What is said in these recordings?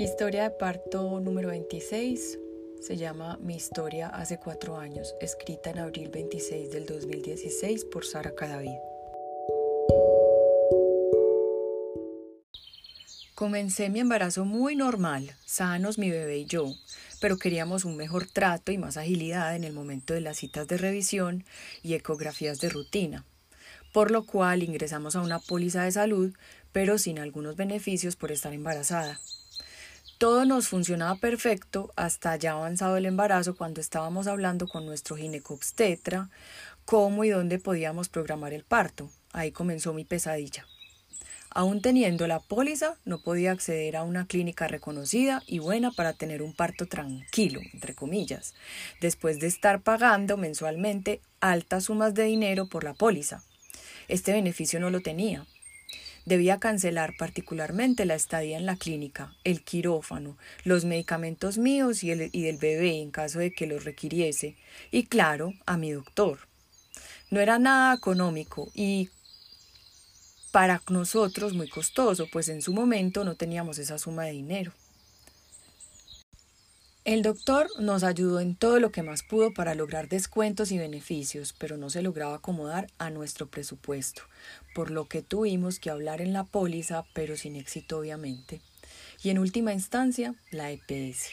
Historia de parto número 26. Se llama Mi historia hace cuatro años, escrita en abril 26 del 2016 por Sara Cadavid. Comencé mi embarazo muy normal, sanos mi bebé y yo, pero queríamos un mejor trato y más agilidad en el momento de las citas de revisión y ecografías de rutina, por lo cual ingresamos a una póliza de salud, pero sin algunos beneficios por estar embarazada. Todo nos funcionaba perfecto hasta ya avanzado el embarazo cuando estábamos hablando con nuestro ginecobstetra cómo y dónde podíamos programar el parto. Ahí comenzó mi pesadilla. Aún teniendo la póliza, no podía acceder a una clínica reconocida y buena para tener un parto tranquilo, entre comillas, después de estar pagando mensualmente altas sumas de dinero por la póliza. Este beneficio no lo tenía. Debía cancelar particularmente la estadía en la clínica, el quirófano, los medicamentos míos y, el, y del bebé en caso de que los requiriese, y claro, a mi doctor. No era nada económico y para nosotros muy costoso, pues en su momento no teníamos esa suma de dinero. El doctor nos ayudó en todo lo que más pudo para lograr descuentos y beneficios, pero no se lograba acomodar a nuestro presupuesto, por lo que tuvimos que hablar en la póliza, pero sin éxito obviamente. Y en última instancia, la EPS.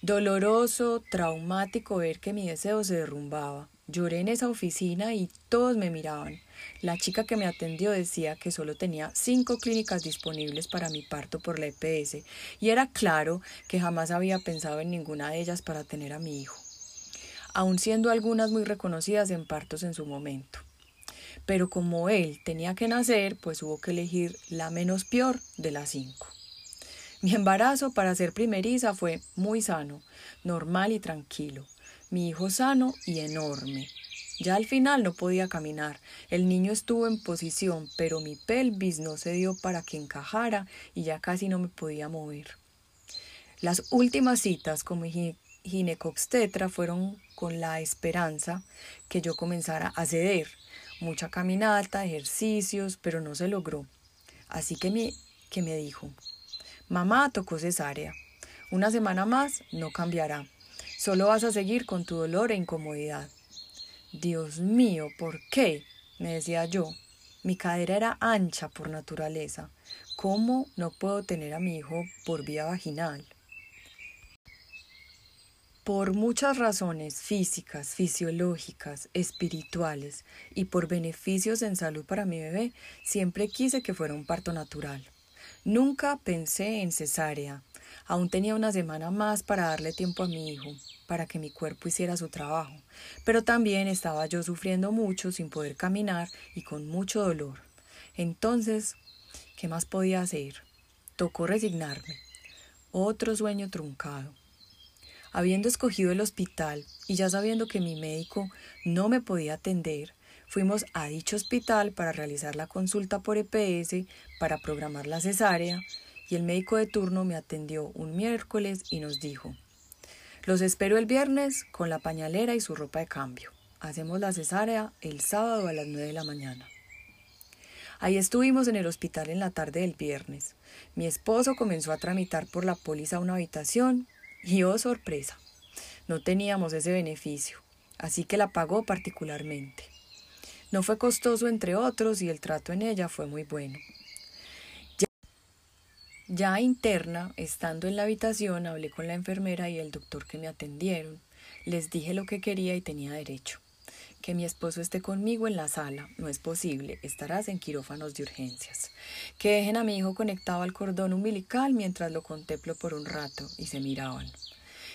Doloroso, traumático ver que mi deseo se derrumbaba. Lloré en esa oficina y todos me miraban. La chica que me atendió decía que solo tenía cinco clínicas disponibles para mi parto por la EPS y era claro que jamás había pensado en ninguna de ellas para tener a mi hijo, aun siendo algunas muy reconocidas en partos en su momento. Pero como él tenía que nacer, pues hubo que elegir la menos peor de las cinco. Mi embarazo para ser primeriza fue muy sano, normal y tranquilo mi hijo sano y enorme. Ya al final no podía caminar. El niño estuvo en posición, pero mi pelvis no se dio para que encajara y ya casi no me podía mover. Las últimas citas con mi ginecobstetra fueron con la esperanza que yo comenzara a ceder. Mucha caminata, ejercicios, pero no se logró. Así que me, que me dijo, mamá tocó cesárea. Una semana más no cambiará. Solo vas a seguir con tu dolor e incomodidad. Dios mío, ¿por qué? me decía yo. Mi cadera era ancha por naturaleza. ¿Cómo no puedo tener a mi hijo por vía vaginal? Por muchas razones físicas, fisiológicas, espirituales y por beneficios en salud para mi bebé, siempre quise que fuera un parto natural. Nunca pensé en cesárea, Aún tenía una semana más para darle tiempo a mi hijo, para que mi cuerpo hiciera su trabajo, pero también estaba yo sufriendo mucho sin poder caminar y con mucho dolor. Entonces, ¿qué más podía hacer? Tocó resignarme. Otro sueño truncado. Habiendo escogido el hospital y ya sabiendo que mi médico no me podía atender, fuimos a dicho hospital para realizar la consulta por EPS, para programar la cesárea y el médico de turno me atendió un miércoles y nos dijo, los espero el viernes con la pañalera y su ropa de cambio. Hacemos la cesárea el sábado a las nueve de la mañana. Ahí estuvimos en el hospital en la tarde del viernes. Mi esposo comenzó a tramitar por la póliza una habitación y oh sorpresa, no teníamos ese beneficio, así que la pagó particularmente. No fue costoso entre otros y el trato en ella fue muy bueno. Ya interna, estando en la habitación, hablé con la enfermera y el doctor que me atendieron. Les dije lo que quería y tenía derecho. Que mi esposo esté conmigo en la sala. No es posible. Estarás en quirófanos de urgencias. Que dejen a mi hijo conectado al cordón umbilical mientras lo contemplo por un rato y se miraban.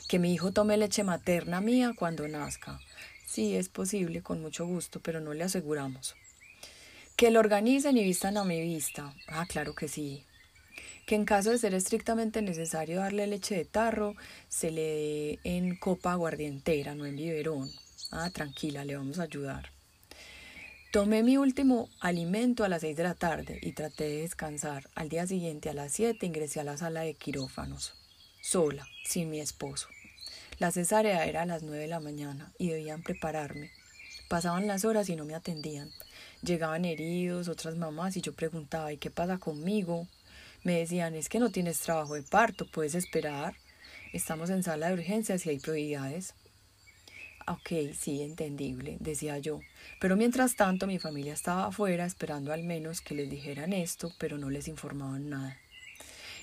Que mi hijo tome leche materna mía cuando nazca. Sí, es posible, con mucho gusto, pero no le aseguramos. Que lo organicen y vistan a mi vista. Ah, claro que sí que en caso de ser estrictamente necesario darle leche de tarro, se le dé en copa aguardientera, no en biberón. Ah, tranquila, le vamos a ayudar. Tomé mi último alimento a las seis de la tarde y traté de descansar. Al día siguiente a las siete ingresé a la sala de quirófanos, sola, sin mi esposo. La cesárea era a las nueve de la mañana y debían prepararme. Pasaban las horas y no me atendían. Llegaban heridos, otras mamás y yo preguntaba ¿y qué pasa conmigo? Me decían, es que no tienes trabajo de parto, puedes esperar. Estamos en sala de urgencias y hay prioridades. Ok, sí, entendible, decía yo. Pero mientras tanto mi familia estaba afuera esperando al menos que les dijeran esto, pero no les informaban nada.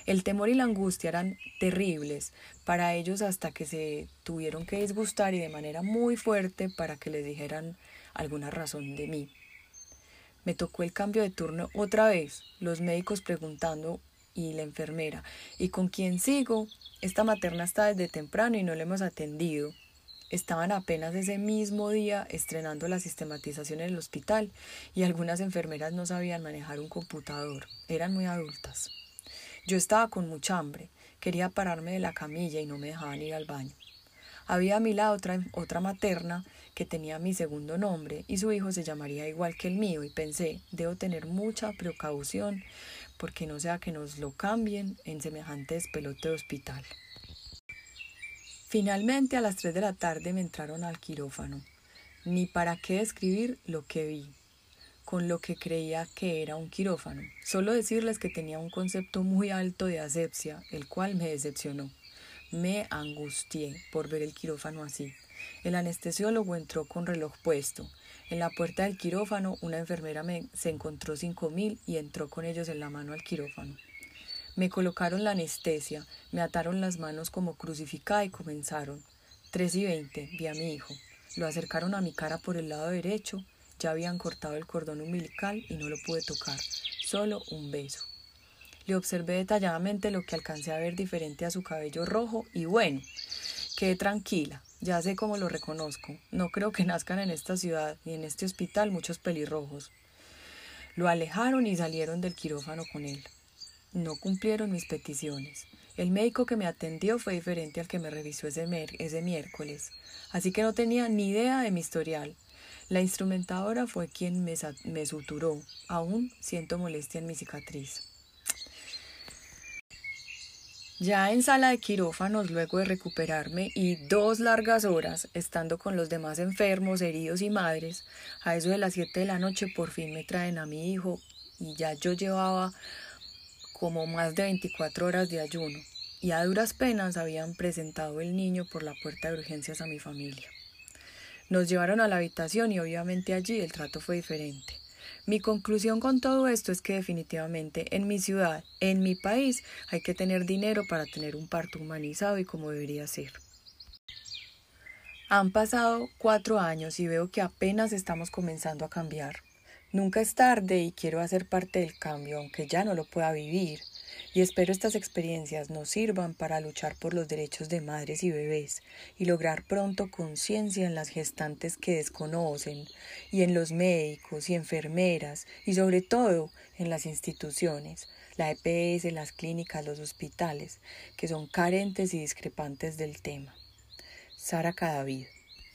El temor y la angustia eran terribles para ellos hasta que se tuvieron que disgustar y de manera muy fuerte para que les dijeran alguna razón de mí. Me tocó el cambio de turno otra vez, los médicos preguntando y la enfermera, ¿y con quién sigo? Esta materna está desde temprano y no le hemos atendido. Estaban apenas ese mismo día estrenando la sistematización en el hospital y algunas enfermeras no sabían manejar un computador, eran muy adultas. Yo estaba con mucha hambre, quería pararme de la camilla y no me dejaban ir al baño. Había a mi lado otra, otra materna que tenía mi segundo nombre y su hijo se llamaría igual que el mío y pensé, debo tener mucha precaución porque no sea que nos lo cambien en semejante despelote de hospital. Finalmente a las tres de la tarde me entraron al quirófano. Ni para qué describir lo que vi con lo que creía que era un quirófano. Solo decirles que tenía un concepto muy alto de asepsia, el cual me decepcionó. Me angustié por ver el quirófano así. El anestesiólogo entró con reloj puesto. En la puerta del quirófano una enfermera me, se encontró cinco mil y entró con ellos en la mano al quirófano. Me colocaron la anestesia, me ataron las manos como crucificada y comenzaron. Tres y veinte, vi a mi hijo. Lo acercaron a mi cara por el lado derecho, ya habían cortado el cordón umbilical y no lo pude tocar, solo un beso. Le observé detalladamente lo que alcancé a ver diferente a su cabello rojo y bueno, quedé tranquila, ya sé cómo lo reconozco. No creo que nazcan en esta ciudad ni en este hospital muchos pelirrojos. Lo alejaron y salieron del quirófano con él. No cumplieron mis peticiones. El médico que me atendió fue diferente al que me revisó ese, ese miércoles, así que no tenía ni idea de mi historial. La instrumentadora fue quien me, me suturó. Aún siento molestia en mi cicatriz. Ya en sala de quirófanos, luego de recuperarme y dos largas horas estando con los demás enfermos, heridos y madres, a eso de las siete de la noche por fin me traen a mi hijo y ya yo llevaba como más de 24 horas de ayuno y a duras penas habían presentado el niño por la puerta de urgencias a mi familia. Nos llevaron a la habitación y obviamente allí el trato fue diferente. Mi conclusión con todo esto es que definitivamente en mi ciudad, en mi país, hay que tener dinero para tener un parto humanizado y como debería ser. Han pasado cuatro años y veo que apenas estamos comenzando a cambiar. Nunca es tarde y quiero hacer parte del cambio, aunque ya no lo pueda vivir y espero estas experiencias nos sirvan para luchar por los derechos de madres y bebés y lograr pronto conciencia en las gestantes que desconocen y en los médicos y enfermeras y sobre todo en las instituciones, la EPS, las clínicas, los hospitales, que son carentes y discrepantes del tema. Sara Cadavid